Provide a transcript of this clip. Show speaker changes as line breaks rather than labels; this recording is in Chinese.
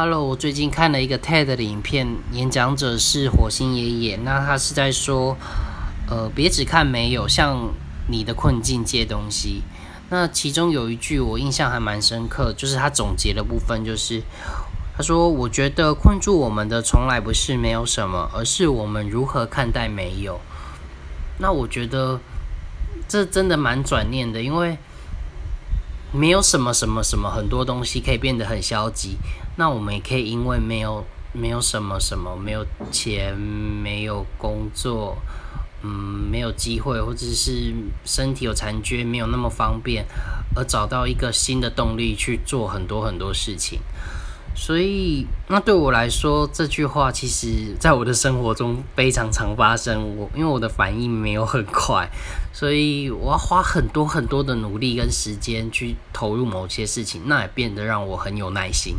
Hello，我最近看了一个 TED 的影片，演讲者是火星爷爷。那他是在说，呃，别只看没有，向你的困境借东西。那其中有一句我印象还蛮深刻，就是他总结的部分，就是他说：“我觉得困住我们的从来不是没有什么，而是我们如何看待没有。”那我觉得这真的蛮转念的，因为。没有什么什么什么，很多东西可以变得很消极。那我们也可以因为没有没有什么什么，没有钱，没有工作，嗯，没有机会，或者是身体有残缺，没有那么方便，而找到一个新的动力去做很多很多事情。所以，那对我来说，这句话其实在我的生活中非常常发生。我因为我的反应没有很快，所以我要花很多很多的努力跟时间去投入某些事情，那也变得让我很有耐心。